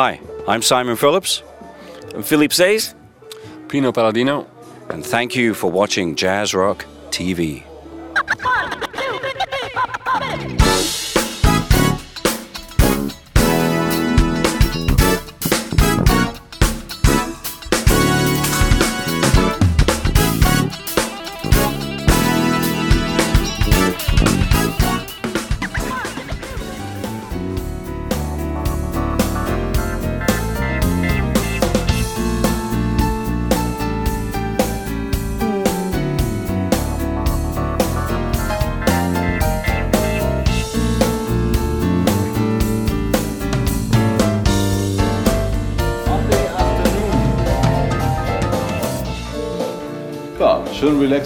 Hi, I'm Simon Phillips. And Philip says, Pino Palladino. And thank you for watching Jazz Rock TV.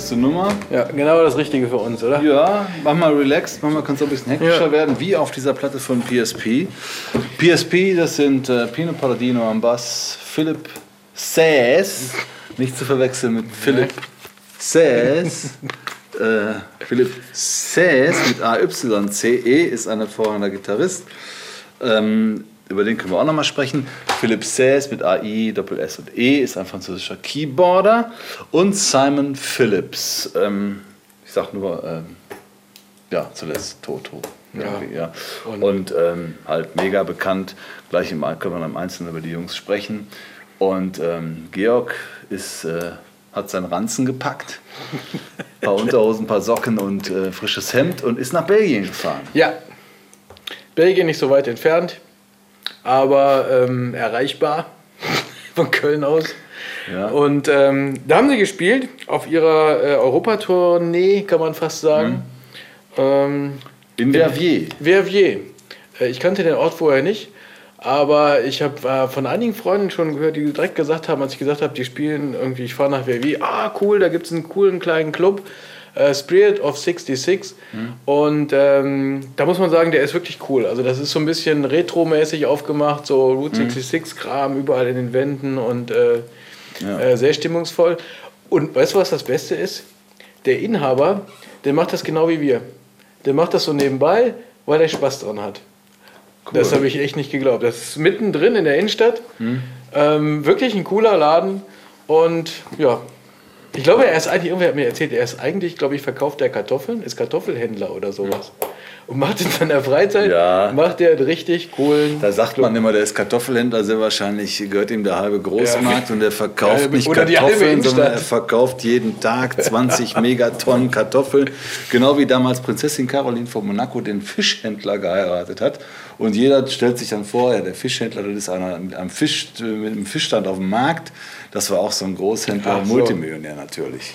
Relaxte Nummer. Ja, genau das Richtige für uns, oder? Ja, mach mal relaxed, mach mal kann es ein bisschen hektischer Ja. werden, wie auf dieser Platte von PSP. PSP, das sind äh, Pino Palladino am Bass, Philipp Says, nicht zu verwechseln mit Philipp Says. äh, Philipp Says mit A-Y-C-E ist ein hervorragender Gitarrist. Ähm, über den können wir auch nochmal sprechen. Philipp Says mit AI, Doppel S und E ist ein französischer Keyboarder. Und Simon Phillips. Ähm, ich sag nur, ähm, ja, zuletzt Toto. irgendwie, Ja. Und- Und, ähm, halt mega bekannt. Gleich im, können wir im Einzelnen über die Jungs sprechen. Und ähm, Georg ist, äh, hat seinen Ranzen gepackt. Ein paar Unterhosen, ein paar Socken und äh, frisches Hemd und ist nach Belgien gefahren. Ja. Belgien nicht so weit entfernt, aber ähm, erreichbar von Köln aus. Ja. Und ähm, da haben sie gespielt auf ihrer äh, Europatournee, kann man fast sagen. Ähm, In Verviers. Verviers. Äh, Ich kannte den Ort vorher nicht, aber ich habe äh, von einigen Freunden schon gehört, die direkt gesagt haben, als ich gesagt habe, die spielen irgendwie, ich fahre nach Verviers, ah cool, da gibt es einen coolen kleinen Club, äh, Spirit of 66. Und ähm, da muss man sagen, der ist wirklich cool. Also das ist so ein bisschen retromäßig aufgemacht, so Route 66-Kram überall in den Wänden und äh, äh, sehr stimmungsvoll. Und weißt du, was das Beste ist? Der Inhaber, der macht das genau wie wir. Der macht das so nebenbei, weil er Spaß dran hat. Das habe ich echt nicht geglaubt. Das ist mittendrin in der Innenstadt. Ähm, wirklich ein cooler Laden. Und ja, ich glaube, er ist eigentlich, irgendwer hat mir erzählt, er ist eigentlich, glaube ich, verkauft er Kartoffeln, ist Kartoffelhändler oder sowas. Und macht in seiner Freizeit, Ja. macht er einen richtig coolen. Da sagt man immer, der ist Kartoffelhändler, sehr wahrscheinlich gehört ihm der halbe Großmarkt und der verkauft Ja, nicht Kartoffeln, sondern er verkauft jeden Tag 20 Megatonnen Kartoffeln. Genau wie damals Prinzessin Caroline von Monaco den Fischhändler geheiratet hat. Und jeder stellt sich dann vor, ja, der Fischhändler, das ist einer mit einem, Fisch, mit einem Fischstand auf dem Markt. Das war auch so ein Großhändler, so. Multimillionär natürlich.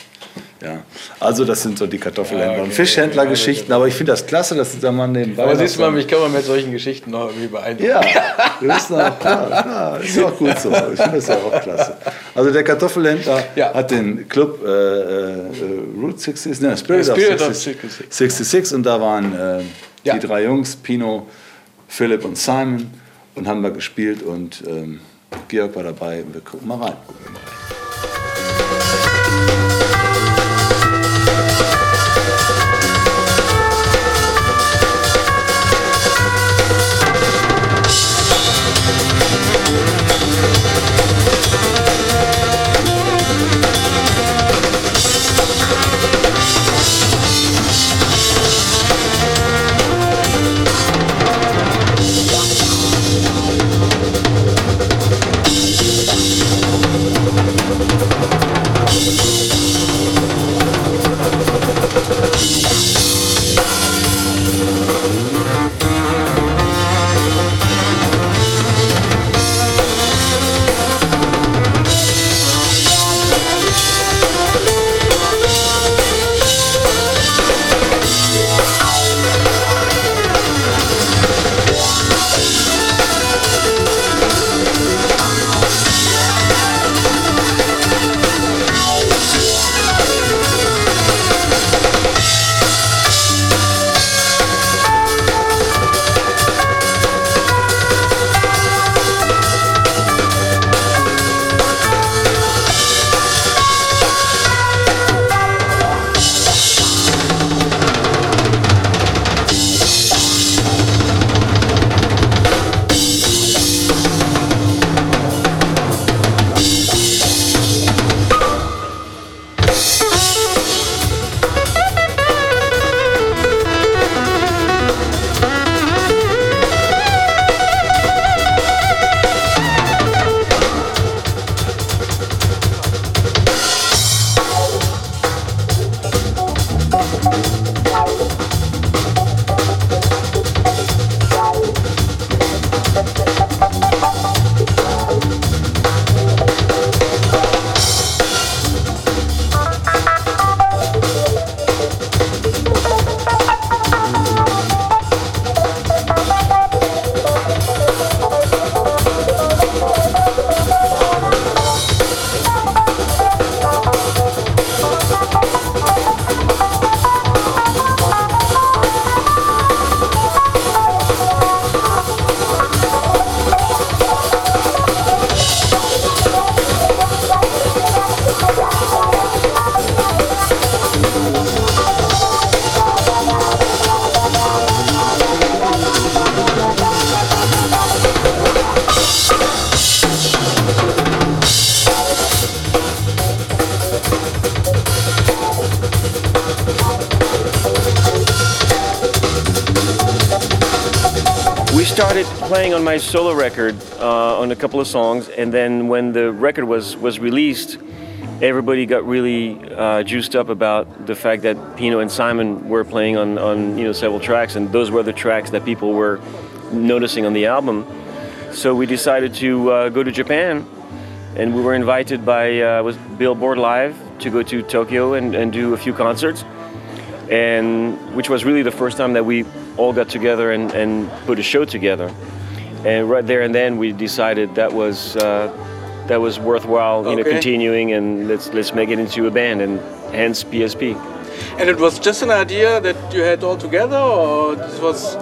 Ja, also das sind so die Kartoffelhändler Ja, und okay. Fischhändler-Geschichten. Aber ich finde das klasse, dass der Mann nebenbei Aber siehst du mal, mich kann man mit solchen Geschichten noch irgendwie beeindrucken. ja, das ist, noch, klar, klar, ist auch gut so. Ich finde das ja auch klasse. Also der Kartoffelhändler Ja. hat den Club äh, äh, Route 66, ne, Spirit, Spirit of of 66, 66 und da waren äh, die drei Jungs, Pino, Philipp und Simon und haben da gespielt und ähm, Georg war dabei und wir gucken mal rein. Started playing on my solo record uh, on a couple of songs, and then when the record was was released, everybody got really uh, juiced up about the fact that Pino and Simon were playing on on you know several tracks, and those were the tracks that people were noticing on the album. So we decided to uh, go to Japan, and we were invited by uh, was Billboard Live to go to Tokyo and, and do a few concerts, and which was really the first time that we all got together and, and put a show together. And right there and then we decided that was uh, that was worthwhile, you know, continuing and let's let's make it into a band, and hence PSP. And it was just an idea that you had all together, or this was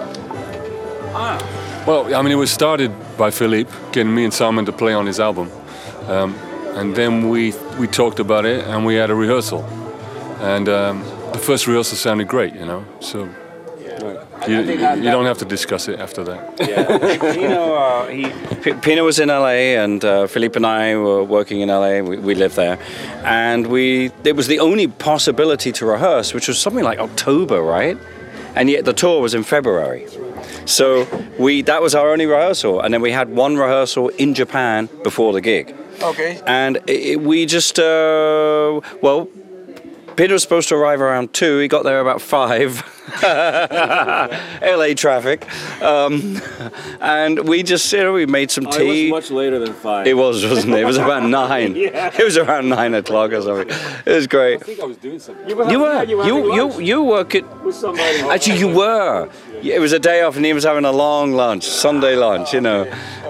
ah. Well, I mean, it was started by Philippe getting me and Simon to play on his album, um, and then we we talked about it and we had a rehearsal, and um, the first rehearsal sounded great, you know. So you, you don't have to discuss it after that. Pino, uh, he, P- Pino was in LA, and uh, Philippe and I were working in LA. We, we lived there, and we it was the only possibility to rehearse, which was something like October, right? And yet the tour was in February. So we that was our only rehearsal, and then we had one rehearsal in Japan before the gig. okay. And it, we just, uh, well, Peter was supposed to arrive around two. He got there about five. LA traffic. Um, and we just, you know, we made some tea. It was much later than five. It was, wasn't it? It was about nine. yeah. It was around nine o'clock or something. It was great. I think I was doing something. You were, you, were. you, you work at. Actually, you were. It was a day off, and he was having a long lunch, Sunday lunch, you know.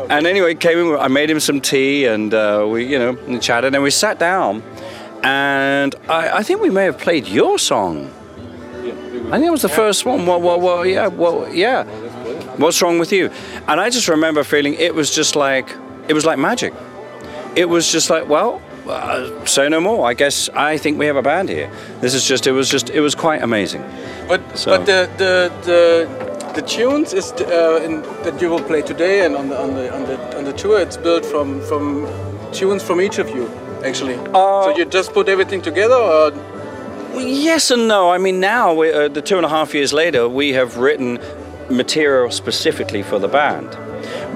And anyway, came in. I made him some tea, and uh, we, you know, and chatted, and we sat down. And I, I think we may have played your song. I think it was the first one. Well, well, well, yeah, well, yeah. What's wrong with you? And I just remember feeling it was just like it was like magic. It was just like, well, uh, say no more. I guess I think we have a band here. This is just. It was just. It was quite amazing. But So- but the the the, the tunes is uh, in, that you will play today and on the on the on the on the tour. It's built from from tunes from each of you actually. so you just put everything together, or yes and no. I mean, now uh, the two and a half years later, we have written material specifically for the band.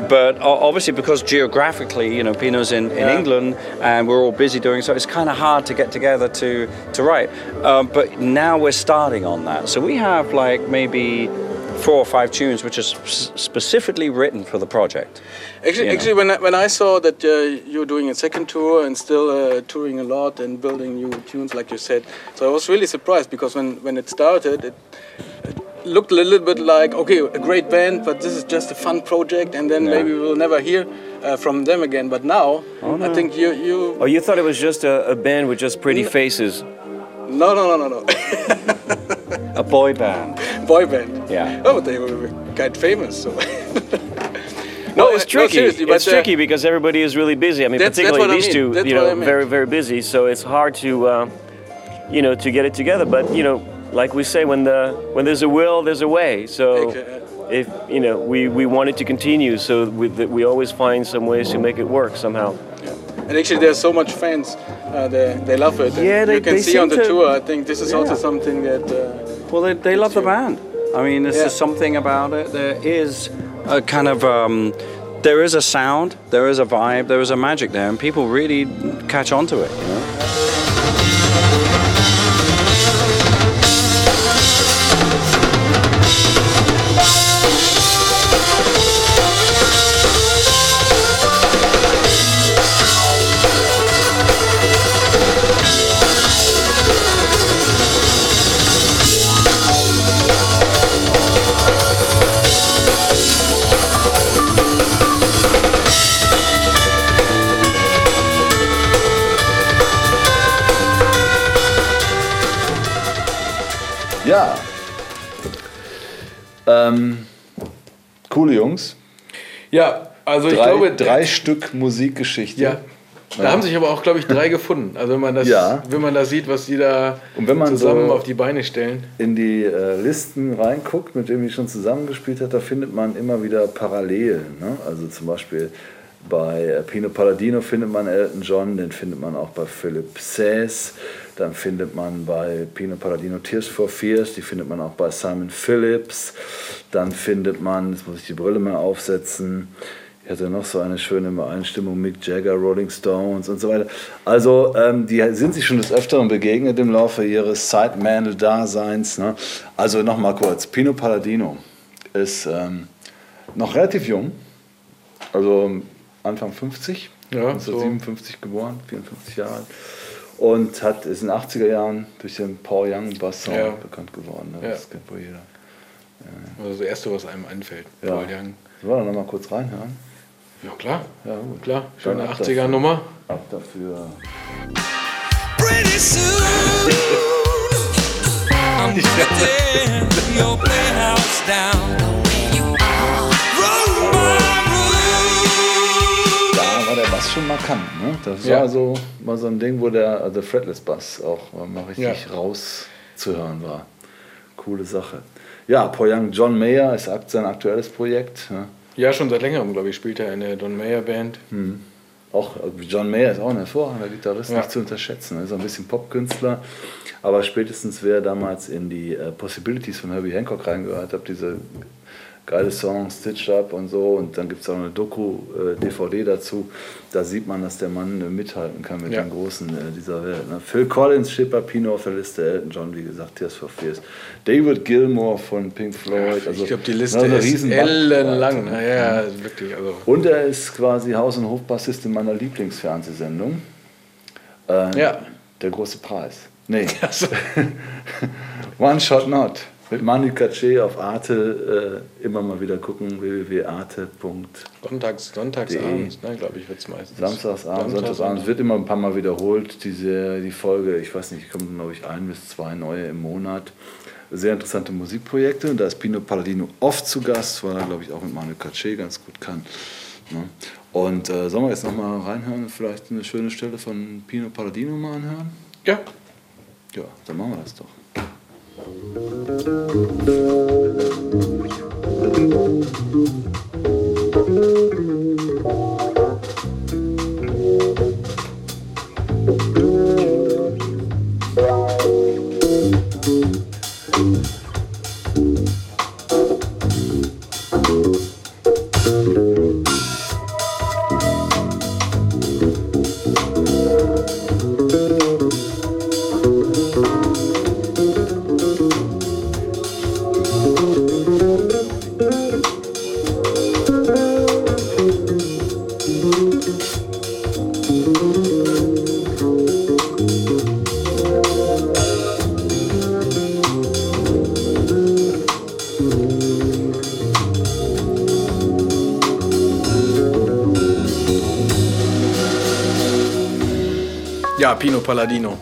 But obviously, because geographically, you know, Pino's in, in Yeah. England and we're all busy doing so, it's kind of hard to get together to, to write. Um, but now we're starting on that. So we have like maybe four or five tunes which are specifically written for the project. Actually, know. actually, when I, when I saw that uh, you're doing a second tour and still uh, touring a lot and building new tunes, like you said, so I was really surprised because when when it started, it, it looked a little bit like okay, a great band, but this is just a fun project, and then Yeah. maybe we'll never hear uh, from them again. But now, Oh, I think you you Oh, you thought it was just a, a band with just pretty faces? no no no no no A boy band. boy band. Yeah. Oh, they were quite famous. So. No, it's uh, tricky. seriously, it's uh, tricky because everybody is really busy. I mean, That's- that's particularly what I these mean. two, That's you know, I meant. very very busy. So it's hard to, uh, you know, to get it together. But you know, like we say, when the when there's a will, there's a way. So Okay. if you know, we we want it to continue, so we, that we always find some ways to make it work somehow. Yeah. And actually, there's so much fans. Uh, they, they love it. And Yeah, they- you can they see on the to- tour. I think this is also something that. Uh, Well, they, they love the band. I mean, there's Yeah. just something about it. There is a kind of, um, there is a sound, there is a vibe, there is a magic there, and people really catch on to it, you know? Glaube, drei Stück Musikgeschichte. Ja. Da haben sich aber auch, glaube ich, drei gefunden. Also wenn man das, Ja. wenn man das sieht, was die da Und wenn man zusammen so- auf die Beine stellen. in die äh, Listen reinguckt, mit denen ich schon zusammengespielt hat, da findet man immer wieder Parallelen. Ne? Also zum Beispiel bei äh, Pino Palladino findet man Elton John, den findet man auch bei Philip Says, dann findet man bei Pino Palladino Tears for Fears, die findet man auch bei Simon Phillips, dann findet man, jetzt muss ich die Brille mal aufsetzen, ich hatte noch so eine schöne Übereinstimmung, Mick Jagger, Rolling Stones und so weiter. Also ähm, die sind sich schon des Öfteren begegnet im Laufe ihres Sideman-Daseins. Ne? Also nochmal kurz, Pino Palladino ist ähm, noch relativ jung, also Anfang 50, Ja, 1957 geboren, 54 Jahre alt. Und hat, ist in den 80er Jahren durch den Paul Young Bass Song Ja. bekannt geworden. Ne? Ja. Das kennt wohl jeder. Also das Erste, was einem einfällt. Ja. Paul Young. Sollen wir da nochmal kurz reinhören? Ja, klar. Ja, gut. Klar. Schöne Dann ab 80er-Nummer. Ab dafür. Pretty soon, I'm gonna tear your playhouse down. Roll my room. Da war der Bass schon markant. Ne? Das Ja. war, so, war so ein Ding, wo der also Fretless Bass auch mal richtig Ja. rauszuhören war. Coole Sache. Ja, Paul Young, John Mayer ist akt- sein aktuelles Projekt. Ne? Ja, schon seit längerem, glaube ich, spielt er in der Don Mayer Band. Auch äh, John Mayer ist auch ein hervorragender Gitarrist, Ja. nicht zu unterschätzen. Er ist auch ein bisschen Popkünstler. Aber spätestens wer damals in die äh, Possibilities von Herbie Hancock reingehört hat, diese geile Songs, Stitched Up und so, und dann gibt es auch eine Doku-DVD dazu, da sieht man, dass der Mann äh, mithalten kann mit Ja. den Großen äh, dieser Welt. Ne? Phil Collins, Schipper, Pino auf der Liste, Elton John, wie gesagt, Tears for Fears. David Gilmour von Pink Floyd. also ich glaube, die Liste eine ist ellenlang. ne? Naja, wirklich. Also. Und er ist quasi Haus- und Hofbassist in meiner Lieblingsfernsehsendung. Äh, Ja. Der große Preis. Nee. Also, One Shot Not. Mit Manu Katché auf Arte äh, immer mal wieder gucken. www.arte.de sonntags, sonntagsabends, ne, glaube ich, wird es meistens. Samstagsabend, Sonntagsabend. Es wird immer ein paar Mal wiederholt, diese, die Folge. Ich weiß nicht, kommen glaube ich ein bis zwei neue im Monat. Sehr interessante Musikprojekte. Und da ist Pino Palladino oft zu Gast, weil er, glaube ich, auch mit Manu Katché ganz gut kann. Ne? Und äh, sollen wir jetzt nochmal reinhören? Vielleicht eine schöne Stelle von Pino Palladino mal anhören? Ja, Ja, dann machen wir das doch. Thank you. Ja, Pino Palladino.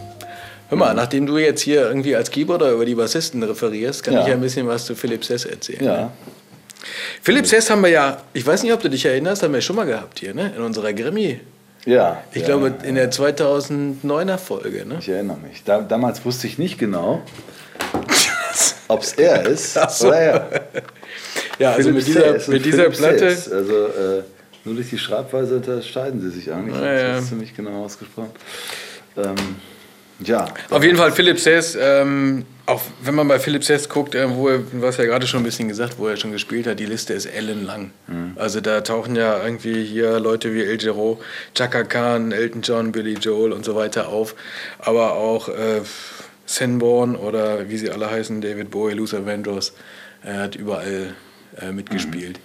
Hör mal, nachdem du jetzt hier irgendwie als Keyboarder über die Bassisten referierst, kann Ja. ich ja ein bisschen was zu Philipp Sess erzählen. Ja, Philipp Sess haben wir ja, ich weiß nicht, ob du dich erinnerst, haben wir schon mal gehabt hier, ne? In unserer Grammy. ja. Ich ja, glaube, in der 2009er Folge, ne? Ich erinnere mich. Da, damals wusste ich nicht genau, ob es er ist so. oder er. Ja, also Philipp mit dieser, Sess mit dieser Philipp Platte. Sess. Also äh, nur durch die Schreibweise unterscheiden sie sich eigentlich. Ja, ja. Das ist ziemlich genau ausgesprochen. Ähm, ja, Auf jeden Fall Philipp Sess, ähm, auch wenn man bei Philipp Sess guckt, äh, wo er, hast ja gerade schon ein bisschen gesagt, wo er schon gespielt hat, die Liste ist ellenlang. Also da tauchen ja irgendwie hier Leute wie El Giro, Chaka Khan, Elton John, Billy Joel und so weiter auf, aber auch äh, Sanborn oder wie sie alle heißen, David Bowie, Luther Vandross, er hat überall äh, mitgespielt.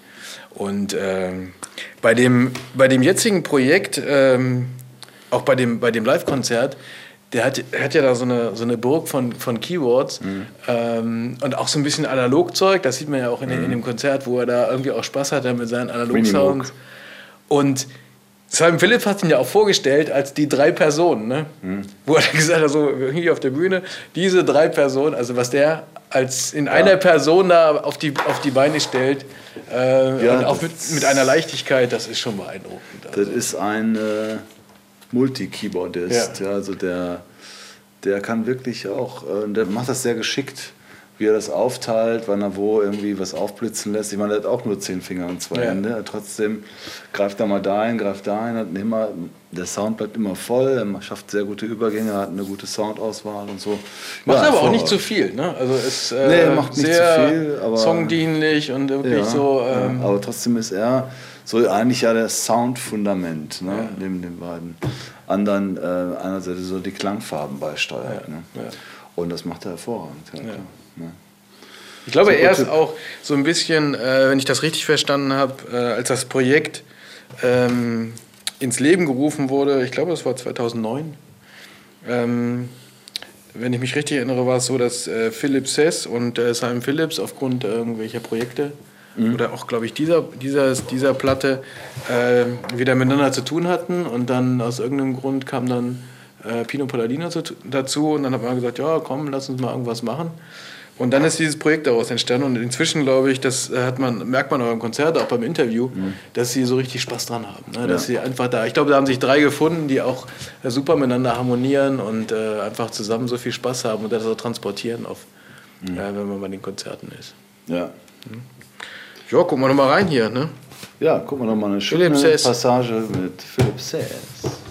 Und ähm, bei, dem, bei dem jetzigen Projekt, ähm, auch bei dem, bei dem Live-Konzert, der hat, hat ja da so eine, so eine Burg von, von Keywords ähm, und auch so ein bisschen Analogzeug. Das sieht man ja auch in, dem- in dem Konzert, wo er da irgendwie auch Spaß hat mit seinen Analog-Sounds. Und Simon Phillips hat ihn ja auch vorgestellt als die drei Personen, ne? Hm. Wo er gesagt hat, so hier auf der Bühne, diese drei Personen, also was der als in einer Person da auf die, auf die Beine stellt, äh, Ja, und auch mit, mit einer Leichtigkeit, das ist schon beeindruckend. Das ist ein äh, Multi-Keyboardist, ja. also der, der kann wirklich auch, äh, der macht das sehr geschickt, wie er das aufteilt, wann er wo irgendwie was aufblitzen lässt. Ich meine, der hat auch nur zehn Finger und zwei Ja. Hände. Trotzdem greift er mal dahin, greift dahin, hat immer, der Sound bleibt immer voll, er schafft sehr gute Übergänge, hat eine gute Soundauswahl und so. Macht Ja, aber auch nicht hervorragend. zu viel, ne? Also ist äh, Nee, macht nicht sehr zu viel, aber- songdienlich und wirklich so. Ähm, ja, aber trotzdem ist er so eigentlich ja das Soundfundament, ne? neben den beiden anderen äh, einerseits so die Klangfarben beisteuert. ne? ja. Und das macht er hervorragend. Ja, ne? Ich glaube, Super er ist auch so ein bisschen, äh, wenn ich das richtig verstanden habe, äh, als das Projekt ähm, ins Leben gerufen wurde, ich glaube, das war 2009. Ähm, wenn ich mich richtig erinnere, war es so, dass äh, Philip Sess und äh, Simon Phillips aufgrund irgendwelcher Projekte oder auch, glaube ich, dieser, dieser, dieser Platte äh, wieder miteinander zu tun hatten und dann aus irgendeinem Grund kam dann äh, Pino Palladino zu, dazu und dann hat man gesagt, ja, komm, lass uns mal irgendwas machen. Und dann ist dieses Projekt daraus entstanden und inzwischen glaube ich, das äh, hat man, merkt man auch im Konzert, auch beim Interview, dass sie so richtig Spaß dran haben. Ne? Dass sie einfach da, ich glaube, da haben sich drei gefunden, die auch äh, super miteinander harmonieren und äh, einfach zusammen so viel Spaß haben und das so transportieren, auf, äh, wenn man bei den Konzerten ist. Ja. Ja, gucken wir noch mal rein hier. Ne? ja, guck mal noch mal eine schöne. Passage mit Philipp Sess.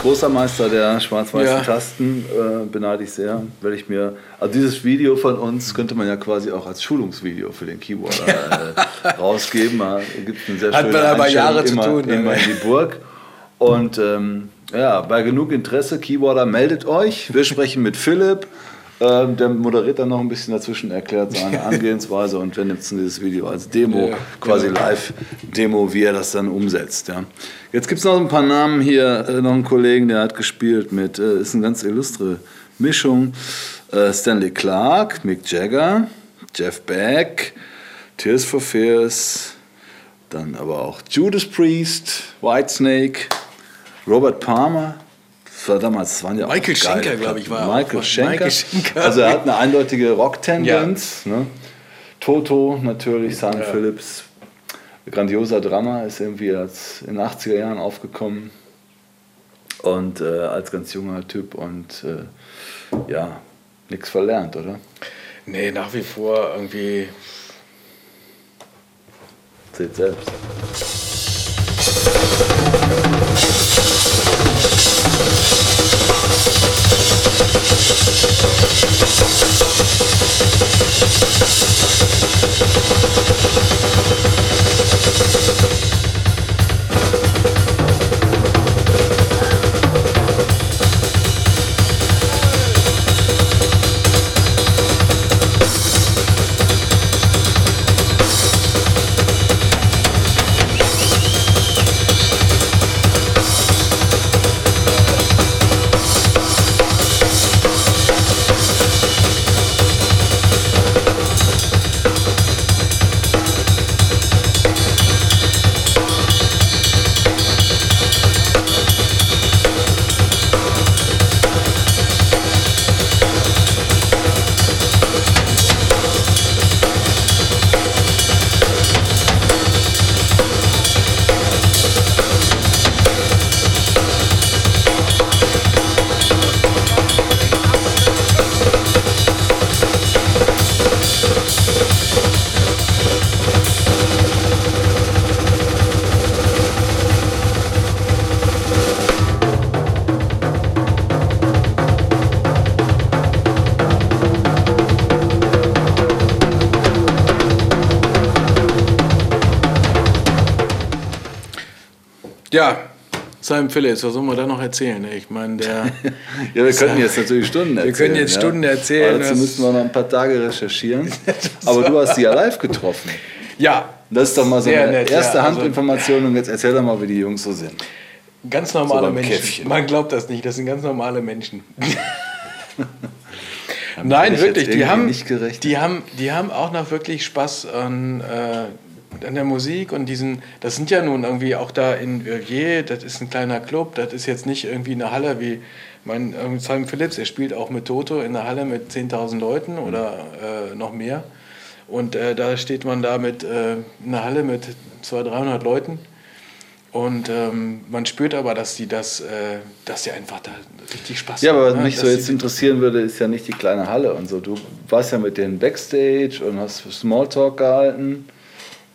Großer Meister der schwarz-weißen Ja. Tasten, äh, beneide ich sehr. Werde ich mir, also dieses Video von uns könnte man ja quasi auch als Schulungsvideo für den Keyboarder äh, rausgeben. Da gibt es eine sehr Hat man aber Jahre zu immer, tun, ne? immer in die Burg. Und ähm, ja, bei genug Interesse, Keyboarder, meldet euch. Wir sprechen mit Philipp Ähm, der moderiert dann noch ein bisschen dazwischen, erklärt seine Angehensweise und wir nutzen dieses Video als Demo, Ja, quasi genau. Live-Demo, wie er das dann umsetzt. Ja. Jetzt gibt es noch ein paar Namen hier, äh, noch einen Kollegen, der hat gespielt mit, äh, ist eine ganz illustre Mischung. Äh, Stanley Clark, Mick Jagger, Jeff Beck, Tears for Fears, dann aber auch Judas Priest, Whitesnake, Robert Palmer. Das war damals, waren ja auch Michael geile Schenker, glaub ich, war auch- Michael Schenker. Michael Schenker. Also er hat eine eindeutige Rock-Tendenz. Ne? Toto natürlich, Simon Phillips. Grandioser Drama ist irgendwie als in den 80er Jahren aufgekommen. Und äh, als ganz junger Typ und äh, ja, nichts verlernt, oder? Nee, nach wie vor irgendwie. Seht selbst. Thank you. Ja, Simon Phillips, was soll man da noch erzählen? Ich meine, der. Ja, wir könnten jetzt natürlich Stunden erzählen. können jetzt ja. Stunden erzählen, Aber dazu müssten wir noch ein paar Tage recherchieren. Aber du hast sie ja live getroffen. ja, Das ist doch mal so eine nett, erste ja, also- Handinformation und jetzt erzähl doch mal, wie die Jungs so sind. ganz normale beim Menschen. Käffchen. Man glaubt das nicht, das sind ganz normale Menschen. Nein, wirklich, die haben, die, haben, die haben auch noch wirklich Spaß an, äh, an der Musik und diesen, das sind ja nun irgendwie auch da in Verviers, das ist ein kleiner Club, das ist jetzt nicht irgendwie eine Halle wie mein ähm, Simon Phillips, er spielt auch mit Toto in einer Halle mit 10.000 Leuten oder äh, noch mehr. Und äh, da steht man da mit äh, in einer Halle mit 200, 300 Leuten. Und ähm, man spürt aber, dass die das, äh, dass die einfach da richtig Spaß Ja, aber was ne? mich so Dass jetzt die- interessieren würde, ist ja nicht die kleine Halle und so. Du warst ja mit denen Backstage und hast Smalltalk gehalten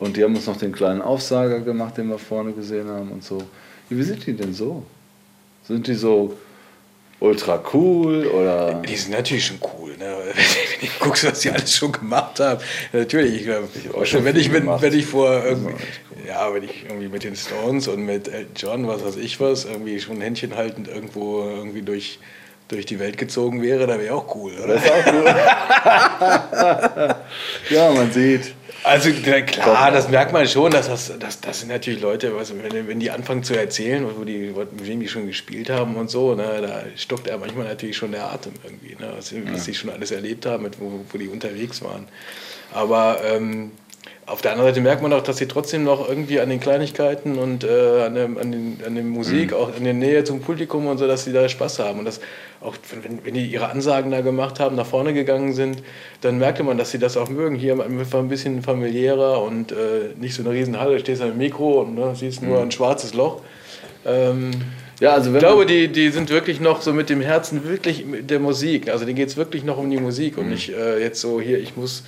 und die haben uns noch den kleinen Aufsager gemacht, den wir vorne gesehen haben und so. Wie sind die denn so? Sind die so ultra cool oder? Die sind natürlich schon cool, ne? wenn du guckst, was die alles schon gemacht haben. Natürlich, ich, glaub, auch schon wenn, ich mit, wenn ich vor irgendwie, ja, wenn ich irgendwie mit den Stones und mit Elton John, was weiß ich was, irgendwie schon Händchen haltend irgendwo irgendwie durch, durch die Welt gezogen wäre, da wäre auch cool, oder? Das ist auch cool. ja, man sieht. Also klar, das merkt man schon, dass das, das, das sind natürlich Leute, was, wenn, wenn die anfangen zu erzählen, wo die, mit wem die schon gespielt haben und so, ne, da stockt er manchmal natürlich schon der Atem irgendwie, ne, was, was sie schon alles erlebt haben, mit, wo, wo die unterwegs waren. Aber ähm, auf der anderen Seite merkt man auch, dass sie trotzdem noch irgendwie an den Kleinigkeiten und äh, an, der, an, den, an der Musik, auch an der Nähe zum Publikum und so, dass sie da Spaß haben. Und das auch, wenn, wenn die ihre Ansagen da gemacht haben, nach vorne gegangen sind, dann merkte man, dass sie das auch mögen. Hier einfach ein bisschen familiärer und äh, nicht so eine riesen Halle, stehst am Mikro und ne, siehst nur ein schwarzes Loch. Ähm, Ja, also ich glaube, die, die sind wirklich noch so mit dem Herzen wirklich mit der Musik. Also denen geht es wirklich noch um die Musik und nicht äh, jetzt so hier, ich muss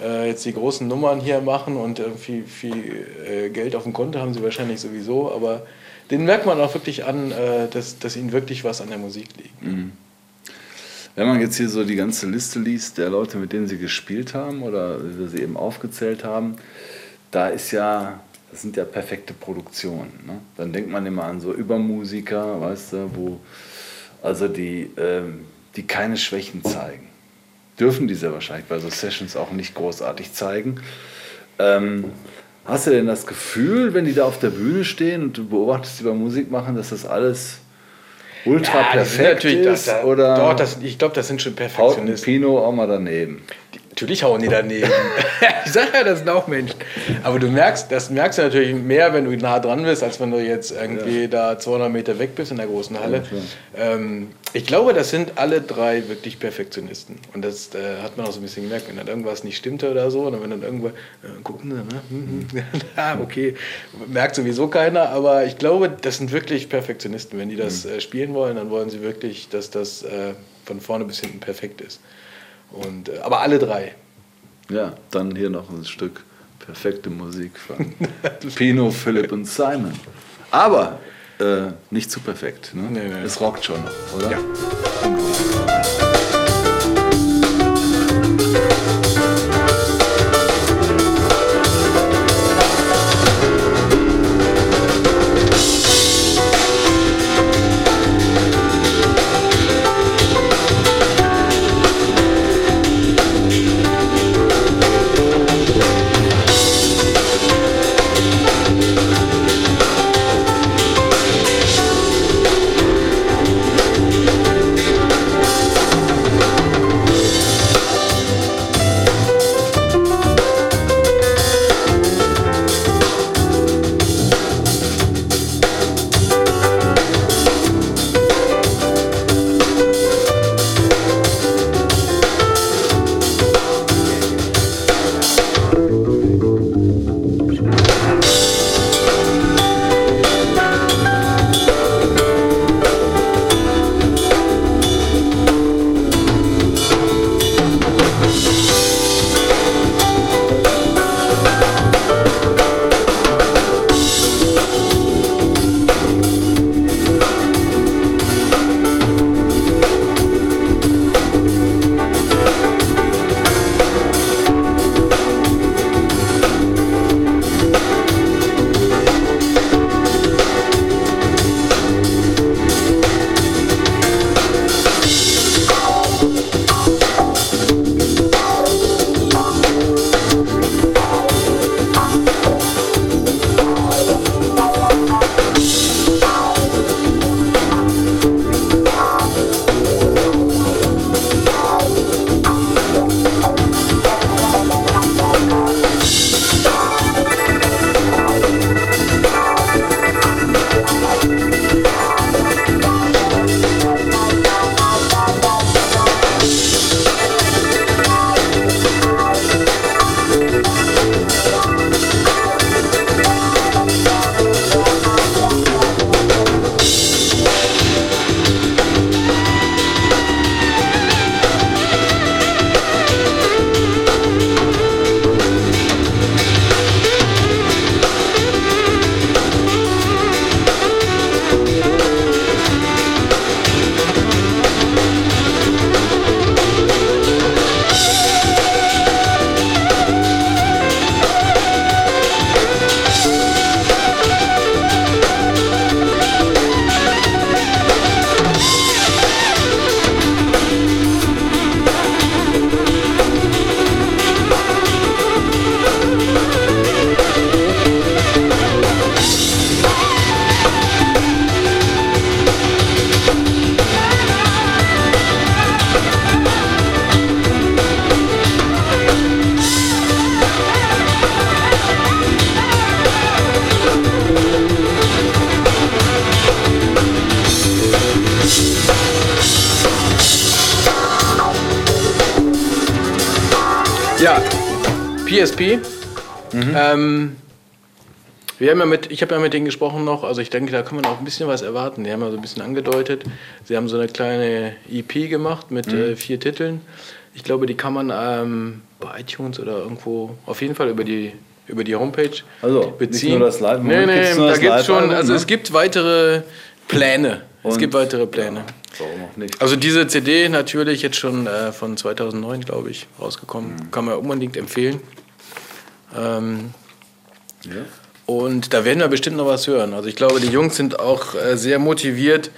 jetzt die großen Nummern hier machen und äh, viel, viel äh, Geld auf dem Konto haben sie wahrscheinlich sowieso, aber den merkt man auch wirklich an, äh, dass, dass ihnen wirklich was an der Musik liegt. wenn man jetzt hier so die ganze Liste liest der Leute, mit denen sie gespielt haben oder die sie eben aufgezählt haben, da ist ja, das sind ja perfekte Produktionen. Ne? Dann denkt man immer an so Übermusiker, weißt du, wo, also die, ähm, die keine Schwächen zeigen. Dürfen die sehr wahrscheinlich bei so Sessions auch nicht großartig zeigen. Ähm, hast du denn das Gefühl, wenn die da auf der Bühne stehen und du beobachtest die beim Musik machen, dass das alles ultra Ja, perfekt ist? das, oder doch, das, ich glaube, das sind schon Perfektionisten. Pino auch mal daneben? Natürlich hauen die daneben. ich sag ja, das sind auch Menschen. Aber du merkst, das merkst du natürlich mehr, wenn du nah dran bist, als wenn du jetzt irgendwie da 200 Meter weg bist in der großen Halle. ähm, ich glaube, das sind alle drei wirklich Perfektionisten. Und das äh, hat man auch so ein bisschen gemerkt, wenn dann irgendwas nicht stimmte oder so. Und wenn dann irgendwo, äh, gucken sie, ne? Hm, hm. ah, okay, merkt sowieso keiner. Aber ich glaube, das sind wirklich Perfektionisten. Wenn die das äh, spielen wollen, dann wollen sie wirklich, dass das äh, von vorne bis hinten perfekt ist. Und, äh, aber alle drei. Ja, dann hier noch ein Stück perfekte Musik von Pino, Philipp und Simon. Aber äh, nicht zu perfekt. Ne? Nee, nee. Es rockt schon noch, oder? Ja. Ja, PSP. Ähm, wir haben ja mit, ich habe ja mit denen gesprochen noch, also ich denke, da kann man auch ein bisschen was erwarten. Die haben ja so ein bisschen angedeutet. Sie haben so eine kleine EP gemacht mit äh, vier Titeln. Ich glaube, die kann man ähm, bei iTunes oder irgendwo, auf jeden Fall über die, über die Homepage Also, nicht beziehen. nur das Live- Nee, nee, gibt's nur da das gibt es schon, also ne? es gibt weitere Pläne. es Und- gibt weitere Pläne. Warum auch nicht? Also diese CD natürlich jetzt schon äh, von 2009, glaube ich, rausgekommen. Mhm. Kann man unbedingt empfehlen. Ähm, Ja. und da werden wir bestimmt noch was hören. Also ich glaube, die Jungs sind auch äh, sehr motiviert,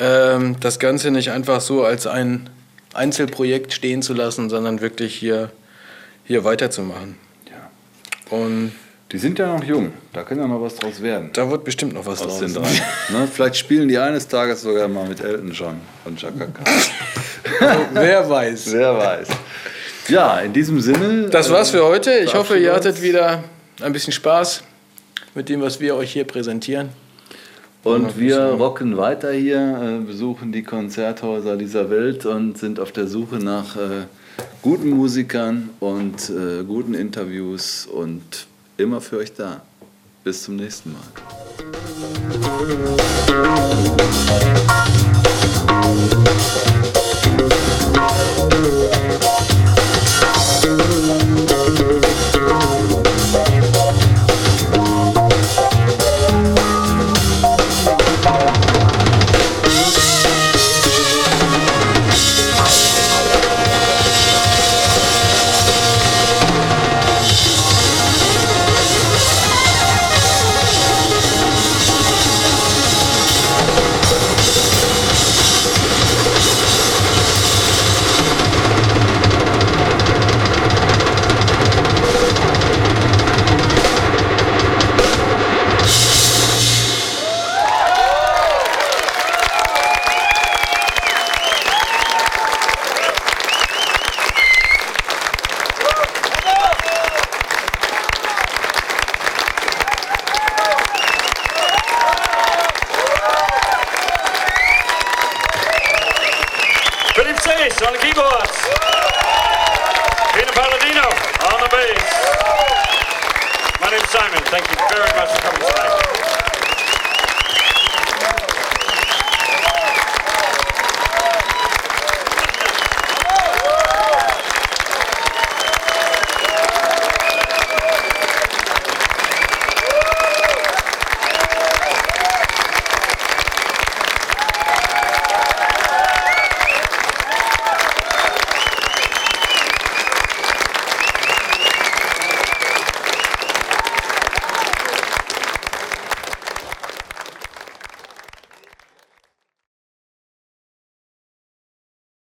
ähm, das Ganze nicht einfach so als ein Einzelprojekt stehen zu lassen, sondern wirklich hier, hier weiterzumachen. Ja. Und Die sind ja noch jung, da kann ja noch was draus werden. da wird bestimmt noch was Aus draus. den drei. ne? Vielleicht spielen die eines Tages sogar mal mit Elton John und Chaka Khan. Wer weiß. Wer weiß. Ja, in diesem Sinne. Das war's für heute. Ich hoffe, ihr hattet wieder ein bisschen Spaß mit dem, was wir euch hier präsentieren. Und wir rocken weiter hier, äh, besuchen die Konzerthäuser dieser Welt und sind auf der Suche nach äh, guten Musikern und äh, guten Interviews und immer für euch da. Bis zum nächsten Mal.